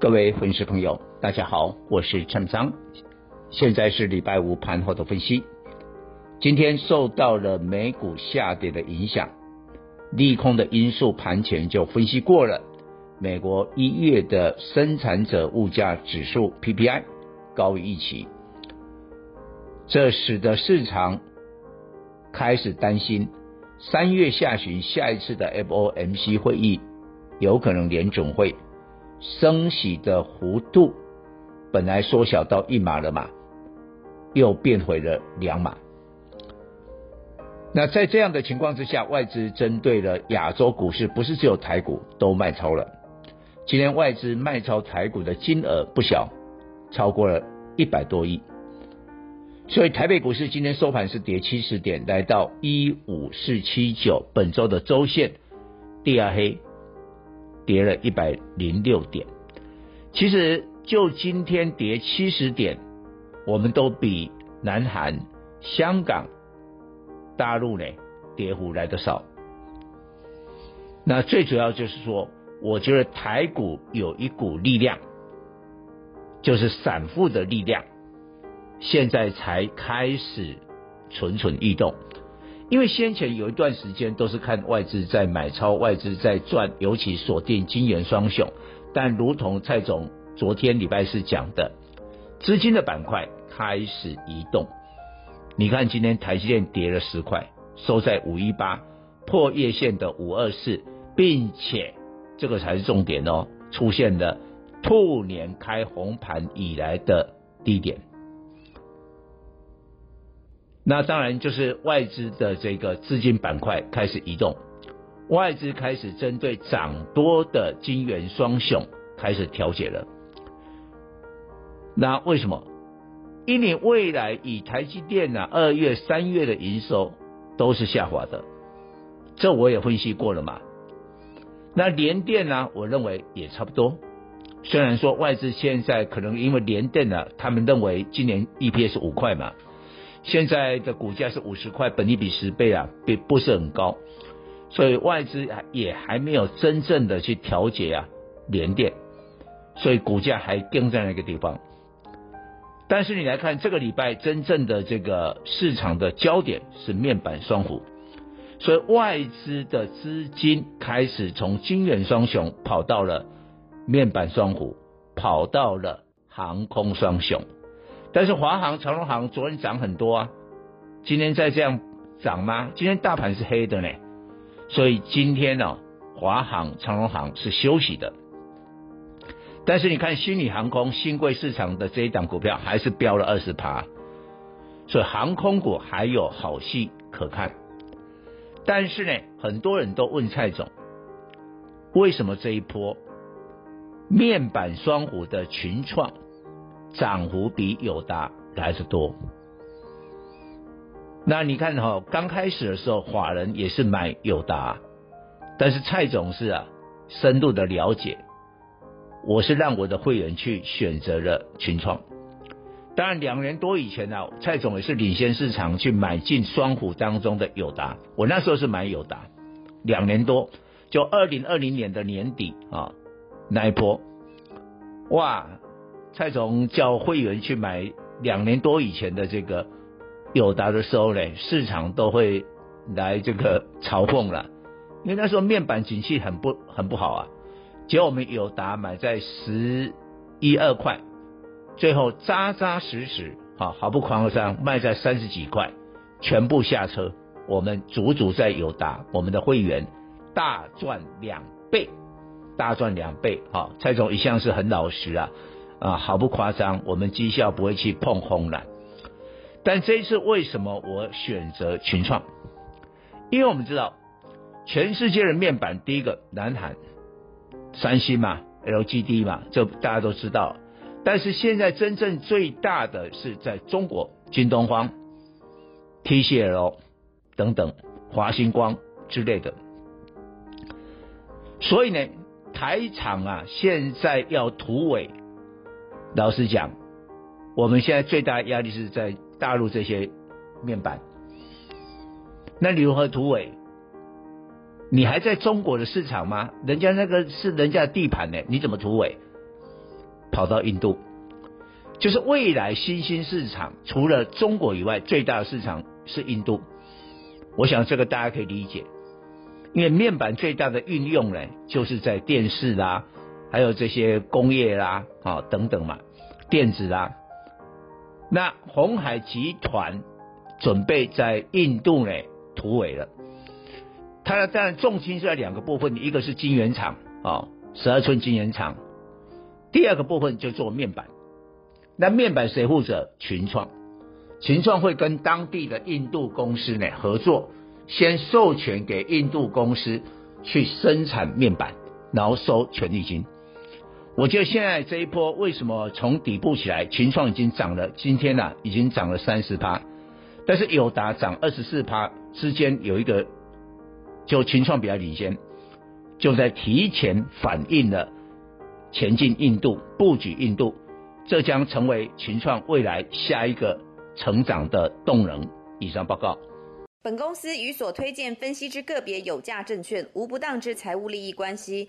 各位粉丝朋友，大家好，我是陈章，现在是礼拜五盘后的分析。今天受到了美股下跌的影响，利空的因素盘前就分析过了。美国一月的生产者物价指数 PPI 高于预期，这使得市场开始担心三月下旬下一次的 FOMC 会议有可能联总会。升息的幅度本来缩小到一码了嘛，又变回了两码。那在这样的情况之下，外资针对了亚洲股市，不是只有台股都卖超了。今天外资卖超台股的金额不小，超过了一百多亿。所以台北股市今天收盘是跌七十点，来到一五四七九，本周的周线第二黑。跌了一百零六点，其实就今天跌七十点，我们都比南韩、香港、大陆呢跌幅来的少。那最主要就是说，我觉得台股有一股力量，就是散户的力量，现在才开始蠢蠢欲动。因为先前有一段时间都是看外资在买超，外资在赚，尤其锁定晶圆双雄。但如同蔡总昨天礼拜四讲的，资金的板块开始移动。你看今天台积电跌了十块，收在五一八，破月线的五二四，并且这个才是重点哦，出现了兔年开红盘以来的低点。那当然就是外资的这个资金板块开始移动，外资开始针对涨多的晶圆双雄开始调节了。那为什么？因为未来以台积电呢、啊，二月、三月的营收都是下滑的，这我也分析过了嘛。那联电呢，我认为也差不多。虽然说外资现在可能因为联电呢，他们认为今年 EPS 五块嘛。现在的股价是五十块，本益比十倍啊，并不是很高，所以外资也还没有真正的去调节啊联电，所以股价还跟在那个地方。但是你来看这个礼拜真正的这个市场的焦点是面板双虎，所以外资的资金开始从晶圆双雄跑到了面板双虎，跑到了航空双雄。但是华航、长荣航昨天涨很多啊，今天再这样涨吗？今天大盘是黑的呢，所以今天呢、哦，华航、长荣航是休息的。但是你看新宇航空、新贵市场的这一档股票还是飙了二十趴，所以航空股还有好戏可看。但是呢，很多人都问蔡总，为什么这一波面板双虎的群创？涨幅比友达还是多。那你看哈、哦，刚开始的时候，法人也是买友达，但是蔡总是啊，深度的了解，我是让我的会员去选择了群创。当然，两年多以前呢、啊，蔡总也是领先市场去买进双虎当中的友达。我那时候是买友达，两年多，就二零二零年的年底啊，那一波，哇！蔡总叫会员去买两年多以前的这个友达的时候呢，市场都会来这个嘲讽了，因为那时候面板景气很不很不好啊。结果我们友达买在十一二块，最后扎扎实实啊毫不夸张卖在三十几块，全部下车。我们足足在友达，我们的会员大赚两倍，大赚两倍啊！蔡总一向是很老实啊。啊，毫不夸张，我们绩效不会去碰红蓝。但这一次为什么我选择群创？因为我们知道，全世界的面板，第一个南韩、三星嘛，LGD 嘛，这大家都知道。但是现在真正最大的是在中国，京东方、TCL 等等，华星光之类的。所以呢，台厂啊，现在要突围，老实讲，我们现在最大的压力是在大陆这些面板。那你如何突围？你还在中国的市场吗？人家那个是人家的地盘呢，你怎么突围？跑到印度，就是未来新兴市场，除了中国以外，最大的市场是印度。我想这个大家可以理解。因为面板最大的运用呢，就是在电视啦，还有这些工业啦，啊等等嘛，电子啦。那鸿海集团准备在印度呢突围了。它当然重心是在两个部分，一个是晶圆厂啊，十二寸晶圆厂；第二个部分就做面板。那面板谁负责？群创，群创会跟当地的印度公司呢合作。先授权给印度公司去生产面板，然后收权利金。我觉得现在这一波为什么从底部起来，群创已经涨了，今天呢、啊、已经涨了三十趴，但是友达涨二十四趴，之间有一个就群创比较领先，就在提前反映了前进印度布局印度，这将成为群创未来下一个成长的动能。以上报告。本公司与所推荐分析之个别有价证券无不当之财务利益关系。